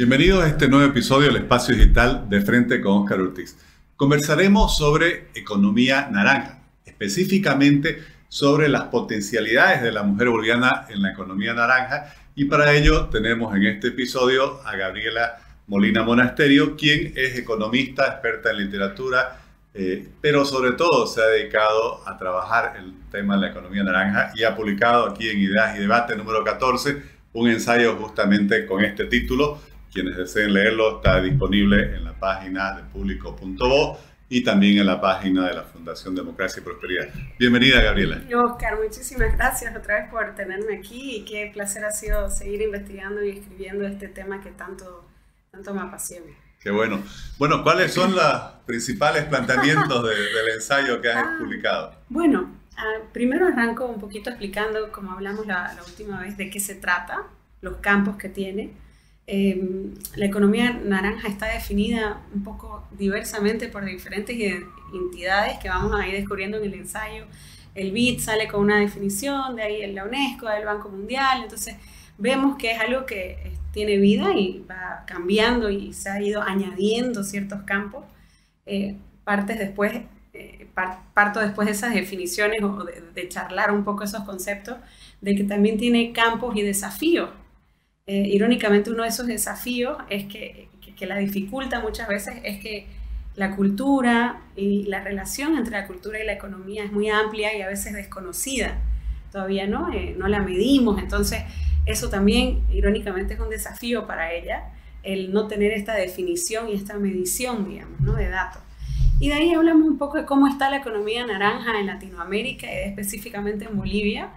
Bienvenidos a este nuevo episodio del Espacio Digital de Frente con Oscar Ortiz. Conversaremos sobre economía naranja, específicamente sobre las potencialidades de la mujer boliviana en la economía naranja y para ello tenemos en este episodio a Gabriela Molina Monasterio, quien es economista, experta en literatura, eh, pero sobre todo se ha dedicado a trabajar el tema de la economía naranja y ha publicado aquí en Ideas y Debate número 14 un ensayo justamente con este título. Quienes deseen leerlo está disponible en la página de público.bo y también en la página de la Fundación Democracia y Prosperidad. Bienvenida, Gabriela. Oscar, muchísimas gracias otra vez por tenerme aquí y qué placer ha sido seguir investigando y escribiendo este tema que tanto, tanto me apasiona. Qué bueno. Bueno, ¿cuáles son los principales planteamientos del ensayo que has ah, publicado? Bueno, ah, primero arranco un poquito explicando, como hablamos la, última vez, de qué se trata, los campos que tiene. Em, la economía naranja está definida un poco diversamente por diferentes entidades que vamos a ir descubriendo en el ensayo. El BID sale con una definición, de ahí la UNESCO, del Banco Mundial, entonces vemos que es algo que tiene vida y va cambiando y se ha ido añadiendo ciertos campos. Eh, partes después, eh, parto después de esas definiciones o de, charlar un poco esos conceptos, de que también tiene campos y desafíos. Eh, irónicamente, uno de esos desafíos es que, que, la dificulta muchas veces es que la cultura y la relación entre la cultura y la economía es muy amplia y a veces desconocida. Todavía no, no la medimos, entonces eso también, irónicamente, es un desafío para ella, el no tener esta definición y esta medición, digamos, ¿no? de datos. Y de ahí hablamos un poco de cómo está la economía naranja en Latinoamérica, y específicamente en Bolivia,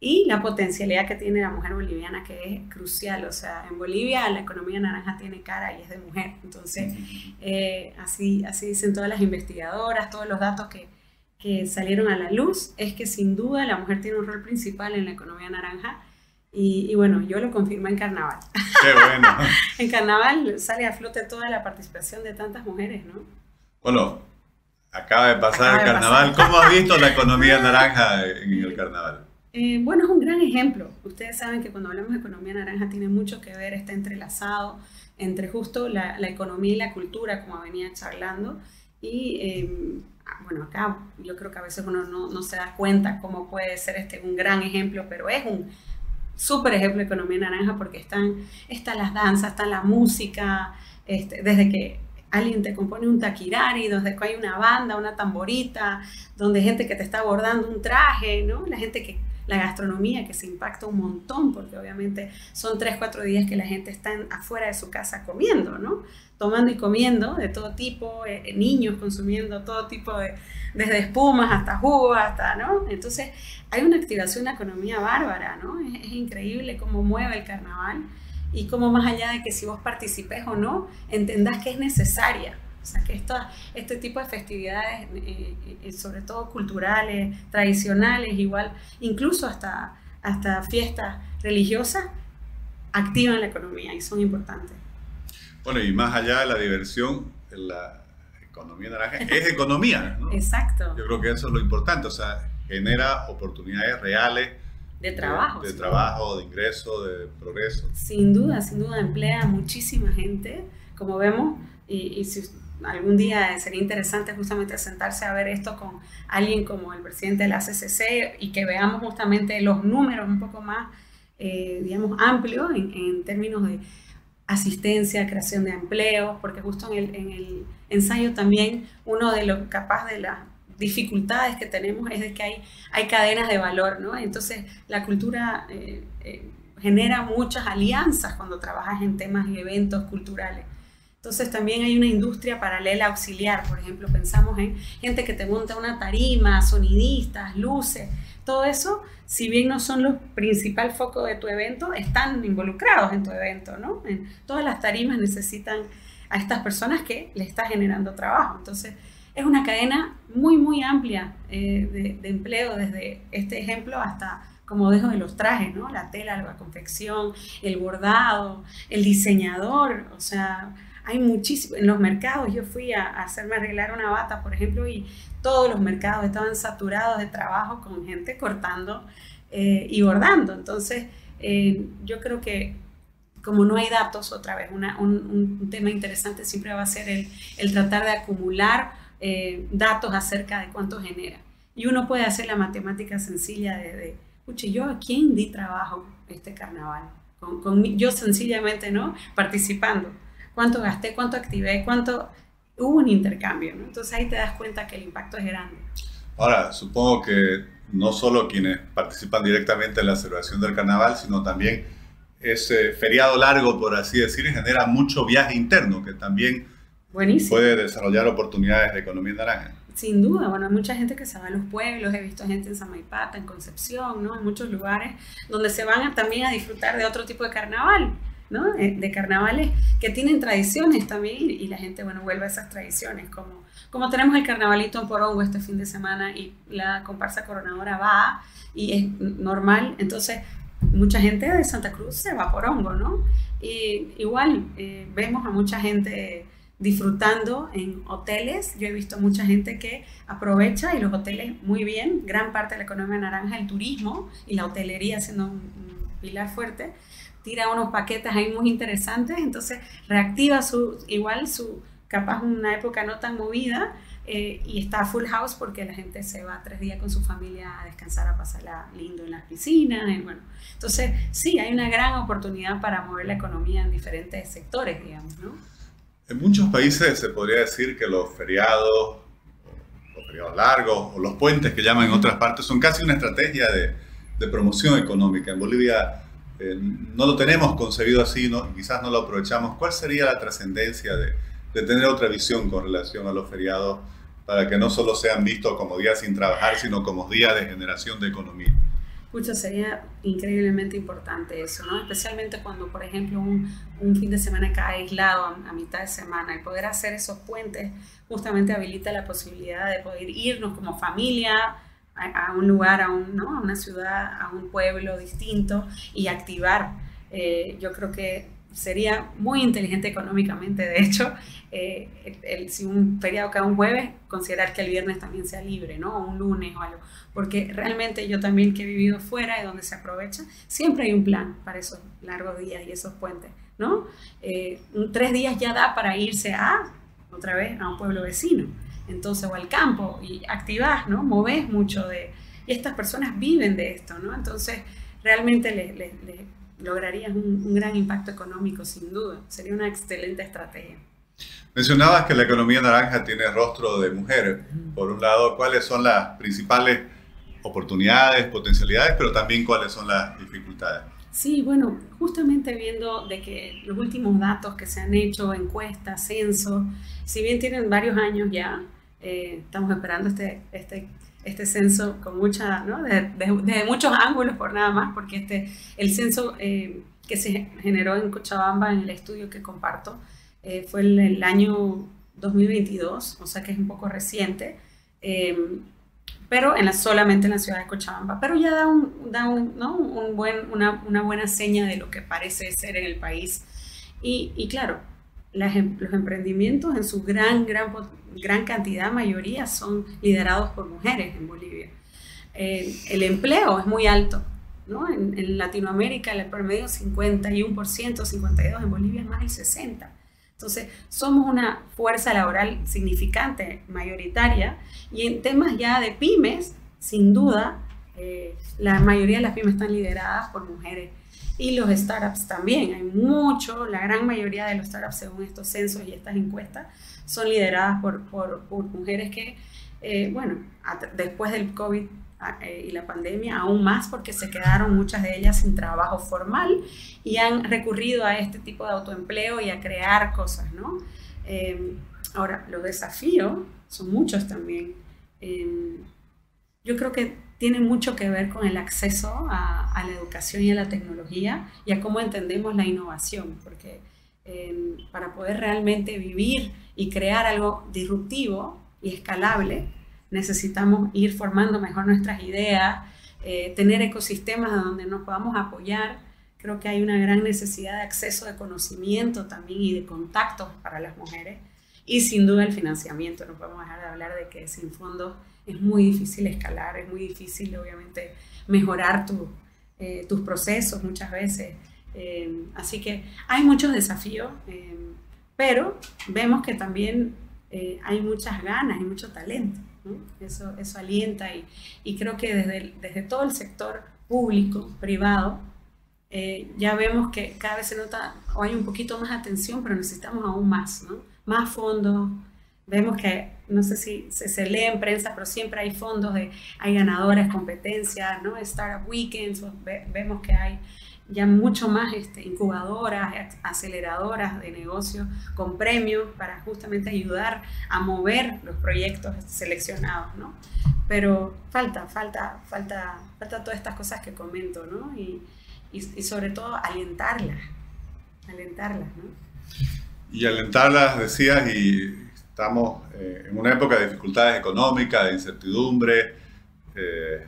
y la potencialidad que tiene la mujer boliviana, que es crucial. O sea, en Bolivia la economía naranja tiene cara y es de mujer. Entonces, eh, así, así dicen todas las investigadoras, todos los datos que, que salieron a la luz, es que sin duda la mujer tiene un rol principal en la economía naranja y, bueno, yo lo confirmo en carnaval. Qué bueno. en carnaval sale a flote toda la participación de tantas mujeres, ¿no? Bueno, acaba de pasar el carnaval. ¿Cómo has visto la economía naranja en el carnaval? Eh, bueno, es un gran ejemplo. Ustedes saben que cuando hablamos de economía naranja tiene mucho que ver, está entrelazado entre justo la, economía y la cultura, como venía charlando. Y em, bueno, acá yo creo que a veces uno no, se da cuenta cómo puede ser este un gran ejemplo, pero es un súper ejemplo de economía naranja porque están, están las danzas, está la música, este, desde que alguien te compone un taquirari, donde hay una banda, una tamborita, donde gente que te está bordando un traje, ¿no? La gente que, la gastronomía que se impacta un montón, porque obviamente son tres, cuatro días que la gente está afuera de su casa comiendo, ¿no? Tomando y comiendo de todo tipo, eh, eh, niños consumiendo todo tipo de, desde espumas hasta jugos, hasta, ¿no? Entonces hay una activación la economía bárbara, ¿no? Es, increíble cómo mueve el carnaval y cómo más allá de que si vos participes o no, entendás que es necesaria. O sea, que esto, este tipo de festividades, eh, eh, sobre todo culturales, tradicionales, igual, incluso hasta, hasta fiestas religiosas, activan la economía y son importantes. Bueno, y más allá de la diversión, la, economía naranja es economía, ¿no? Exacto. Yo creo que eso es lo importante, o sea, genera oportunidades reales. De trabajo. De, trabajo, de ingreso, de progreso. Sin duda, sin duda, emplea a muchísima gente, como vemos, y, si algún día sería interesante justamente sentarse a ver esto con alguien como el presidente de la CCC y que veamos justamente los números un poco más, eh, digamos, amplios en, términos de asistencia, creación de empleos, porque justo en el, en el ensayo también uno de los capaz de las dificultades que tenemos es de que hay, hay cadenas de valor, ¿no? Entonces la cultura eh, eh, genera muchas alianzas cuando trabajas en temas y eventos culturales. Entonces también hay una industria paralela auxiliar, por ejemplo, pensamos en gente que te monta una tarima, sonidistas, luces, todo eso, si bien no son los principal foco de tu evento, están involucrados en tu evento, ¿no? Todas las tarimas necesitan a estas personas que le está generando trabajo. Entonces, es una cadena muy, muy amplia eh, de, empleo, desde este ejemplo hasta, como dejo de los trajes, ¿no? La tela, la confección, el bordado, el diseñador, o sea, hay muchísimo, en los mercados, yo fui a, hacerme arreglar una bata, por ejemplo, y todos los mercados estaban saturados de trabajo con gente cortando eh, y bordando. Entonces, eh, yo creo que como no hay datos, otra vez, un, tema interesante siempre va a ser el, tratar de acumular eh, datos acerca de cuánto genera. Y uno puede hacer la matemática sencilla de, de yo a quién di trabajo este carnaval, con, yo sencillamente, ¿no? Participando. ¿Cuánto gasté? ¿Cuánto activé? ¿Cuánto? Hubo un intercambio, ¿no? Entonces ahí te das cuenta que el impacto es grande. Ahora, supongo que no solo quienes participan directamente en la celebración del carnaval, sino también ese feriado largo, por así decir, genera mucho viaje interno, que también puede desarrollar oportunidades de economía naranja. Sin duda, bueno, hay mucha gente que se va a los pueblos, he visto gente en Samaipata, en Concepción, ¿no? En muchos lugares donde se van también a disfrutar de otro tipo de carnaval, ¿no? Eh, de carnavales que tienen tradiciones también y la gente, bueno, vuelve a esas tradiciones, como, como tenemos el carnavalito en Porongo este fin de semana y la comparsa coronadora va y es normal, entonces mucha gente de Santa Cruz se va a Porongo, ¿no? Y igual eh, vemos a mucha gente disfrutando en hoteles. Yo he visto mucha gente que aprovecha y los hoteles muy bien, gran parte de la economía naranja, el turismo y la hotelería siendo un, pilar fuerte, tira unos paquetes ahí muy interesantes, entonces reactiva su, igual su, capaz una época no tan movida eh, y está full house porque la gente se va tres días con su familia a descansar, a pasarla lindo en las piscinas, bueno. Entonces, sí, hay una gran oportunidad para mover la economía en diferentes sectores, digamos, ¿no? En muchos países se podría decir que los feriados, los feriados largos o los puentes que llaman en otras partes son casi una estrategia de, promoción económica. En Bolivia eh, no lo tenemos concebido así, no, quizás no lo aprovechamos. ¿Cuál sería la trascendencia de, tener otra visión con relación a los feriados para que no solo sean vistos como días sin trabajar, sino como días de generación de economía? Pucha, sería increíblemente importante eso, ¿no? Especialmente cuando, por ejemplo, un, fin de semana cae aislado a, mitad de semana. El poder hacer esos puentes justamente habilita la posibilidad de poder irnos como familia a, un lugar, a, un, ¿no? a una ciudad, a un pueblo distinto y activar. Eh, yo creo que sería muy inteligente económicamente, de hecho, eh, si un feriado cae un jueves, considerar que el viernes también sea libre, ¿no? O un lunes o algo. Porque realmente yo también que he vivido fuera y donde se aprovecha, siempre hay un plan para esos largos días y esos puentes, ¿no? Eh, tres días ya da para irse a, otra vez, a un pueblo vecino, entonces, o al campo, y activás, ¿no? Movés mucho de... Y estas personas viven de esto, ¿no? Entonces, realmente le, le, lograrías un, un gran impacto económico, sin duda. Sería una excelente estrategia. Mencionabas que la economía naranja tiene rostro de mujer. Por un lado, ¿cuáles son las principales oportunidades, potencialidades, pero también cuáles son las dificultades? Sí, bueno, justamente viendo de que los últimos datos que se han hecho, encuestas, censo, si bien tienen varios años ya, eh, estamos esperando este, este, este censo con mucha, ¿no? desde muchos ángulos por nada más, porque este, el censo eh, que se generó en Cochabamba en el estudio que comparto, eh, fue el, el, año 2022, o sea que es un poco reciente, eh, pero en la, solamente en la ciudad de Cochabamba. Pero ya da, un, da un, ¿no? un buen, una, una, buena seña de lo que parece ser en el país. Y, y claro, las, em, los emprendimientos en su gran, gran, gran cantidad, mayoría, son liderados por mujeres en Bolivia. Eh, el empleo es muy alto. ¿no? En, Latinoamérica el promedio es 51%, 52%, en Bolivia es más del 60%. Entonces, somos una fuerza laboral significante, mayoritaria, y en temas ya de pymes, sin duda, eh, la mayoría de las pymes están lideradas por mujeres. Y los startups también, hay mucho, la gran mayoría de los startups, según estos censos y estas encuestas, son lideradas por, por, por mujeres que, eh, bueno, después del COVID eh, y la pandemia, aún más porque se quedaron muchas de ellas sin trabajo formal y han recurrido a este tipo de autoempleo y a crear cosas, ¿no? Em, ahora, los desafíos son muchos también. Em, yo creo que tiene mucho que ver con el acceso a, a, la educación y a la tecnología y a cómo entendemos la innovación, porque em, para poder realmente vivir y crear algo disruptivo y escalable, necesitamos ir formando mejor nuestras ideas, eh, tener ecosistemas donde nos podamos apoyar. Creo que hay una gran necesidad de acceso de conocimiento también y de contactos para las mujeres. Y sin duda el financiamiento. No podemos dejar de hablar de que sin fondos es muy difícil escalar, es muy difícil obviamente mejorar tu, eh, tus procesos muchas veces. Eh, así que hay muchos desafíos, eh, pero vemos que también hay muchas ganas y mucho talento. Eso, eso alienta y, y creo que desde, desde todo el sector público, privado, ya vemos que cada vez se nota o hay un poquito más atención, pero necesitamos aún más, ¿no? más fondos. Vemos que, no sé si se, lee en prensa, pero siempre hay fondos, de, hay ganadoras, competencias, ¿no? Startup Weekends, vemos que hay ya mucho más este, incubadoras, aceleradoras de negocios con premios para justamente ayudar a mover los proyectos seleccionados, ¿no? Pero falta, falta, falta, falta todas estas cosas que comento, ¿no? Y, y, y sobre todo alentarlas, alentarlas, ¿no? Y alentarlas, decías, y estamos eh, en una época de dificultades económicas, de incertidumbre, eh,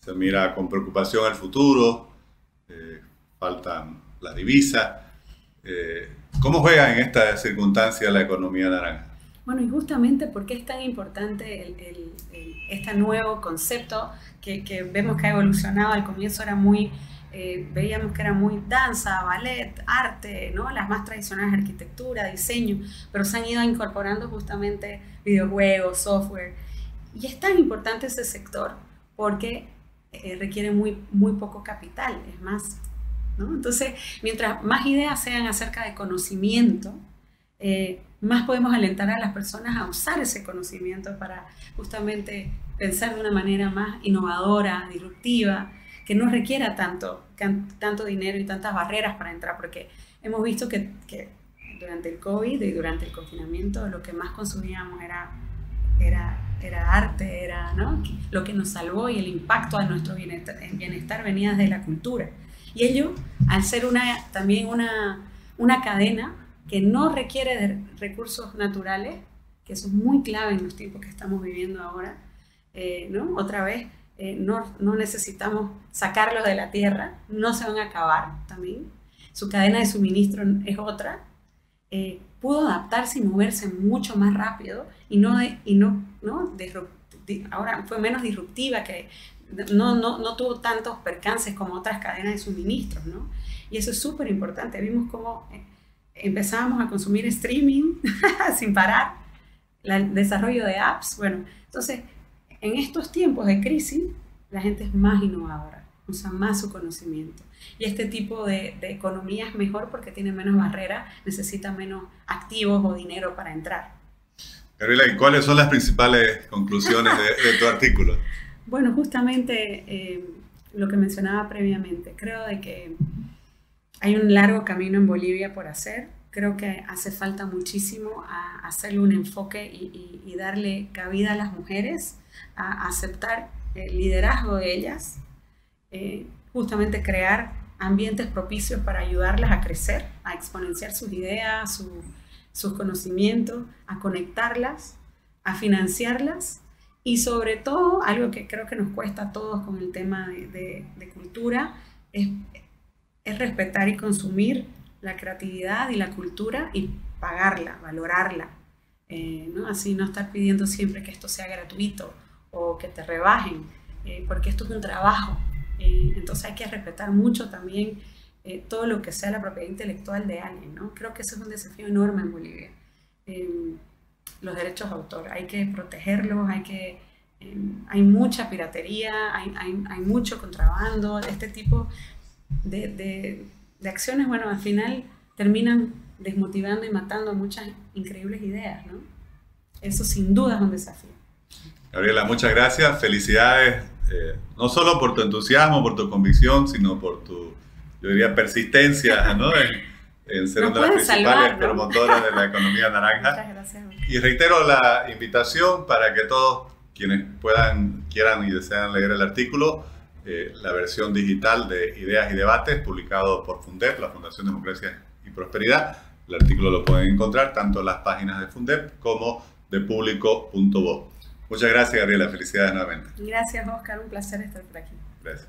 se mira con preocupación al futuro, eh, faltan las divisas. ¿Cómo juega en esta circunstancia la economía naranja? Bueno, y justamente porque es tan importante este nuevo concepto que, que, vemos que ha evolucionado, al comienzo era muy eh, veíamos que era muy danza, ballet, arte, ¿no? las más tradicionales, arquitectura, diseño, pero se han ido incorporando justamente videojuegos, software. Y es tan importante ese sector porque eh, requiere muy, muy poco capital, es más. ¿no? Entonces, mientras más ideas sean acerca de conocimiento, eh, más podemos alentar a las personas a usar ese conocimiento para justamente pensar de una manera más innovadora, disruptiva, que no requiera tanto, tanto dinero y tantas barreras para entrar, porque hemos visto que, durante el COVID y durante el confinamiento lo que más consumíamos era, era, era arte, era ¿no? lo que nos salvó y el impacto a nuestro bienestar, bienestar venía de la cultura. Y ello, al ser una, también una, una cadena que no requiere de recursos naturales, que eso es muy clave en los tiempos que estamos viviendo ahora, eh, ¿no? Otra vez, eh, no, no, necesitamos sacarlos de la tierra, no se van a acabar también. Su cadena de suministro es otra. Eh, pudo adaptarse y moverse mucho más rápido y no, y no, no ahora fue menos disruptiva, que no, no, no, tuvo tantos percances como otras cadenas de suministros, ¿no? Y eso es súper importante. Vimos cómo eh, empezábamos a consumir streaming sin parar, el desarrollo de apps, bueno, entonces en estos tiempos de crisis, la gente es más innovadora, usa más su conocimiento. Y este tipo de, economía es mejor porque tiene menos barreras, necesita menos activos o dinero para entrar. Gabriela, ¿y cuáles son las principales conclusiones de, tu artículo? Bueno, justamente eh, lo que mencionaba previamente, creo de que hay un largo camino en Bolivia por hacer, creo que hace falta muchísimo a hacerle un enfoque y, y darle cabida a las mujeres a aceptar el liderazgo de ellas, eh, justamente crear ambientes propicios para ayudarlas a crecer, a exponenciar sus ideas, sus conocimientos, a conectarlas, a financiarlas y sobre todo, algo que creo que nos cuesta a todos con el tema de, cultura, es, respetar y consumir la creatividad y la cultura y pagarla, valorarla. Eh, ¿no? Así no estar pidiendo siempre que esto sea gratuito o que te rebajen, eh, porque esto es un trabajo. Eh, entonces hay que respetar mucho también todo lo que sea la propiedad intelectual de alguien. ¿no? Creo que eso es un desafío enorme en Bolivia. los derechos de autor, hay que protegerlos, hay que... hay mucha piratería, hay, hay, mucho contrabando, este tipo de, de acciones, bueno, al final terminan desmotivando y matando muchas increíbles ideas, ¿no? Eso sin duda es un desafío. Gabriela, muchas gracias. Felicidades, eh, no solo por tu entusiasmo, por tu convicción, sino por tu, yo diría, persistencia ¿no? en, ser una de las principales promotoras de la economía naranja. Muchas gracias. Y reitero la invitación para que todos quienes puedan, quieran y desean leer el artículo, eh, la versión digital de Ideas y Debates, publicado por FUNDEP, la Fundación Democracia y Prosperidad. El artículo lo pueden encontrar tanto en las páginas de FUNDEP como de público.voz. Muchas gracias, Gabriela. Felicidades nuevamente. Gracias, Oscar. Un placer estar por aquí. Gracias.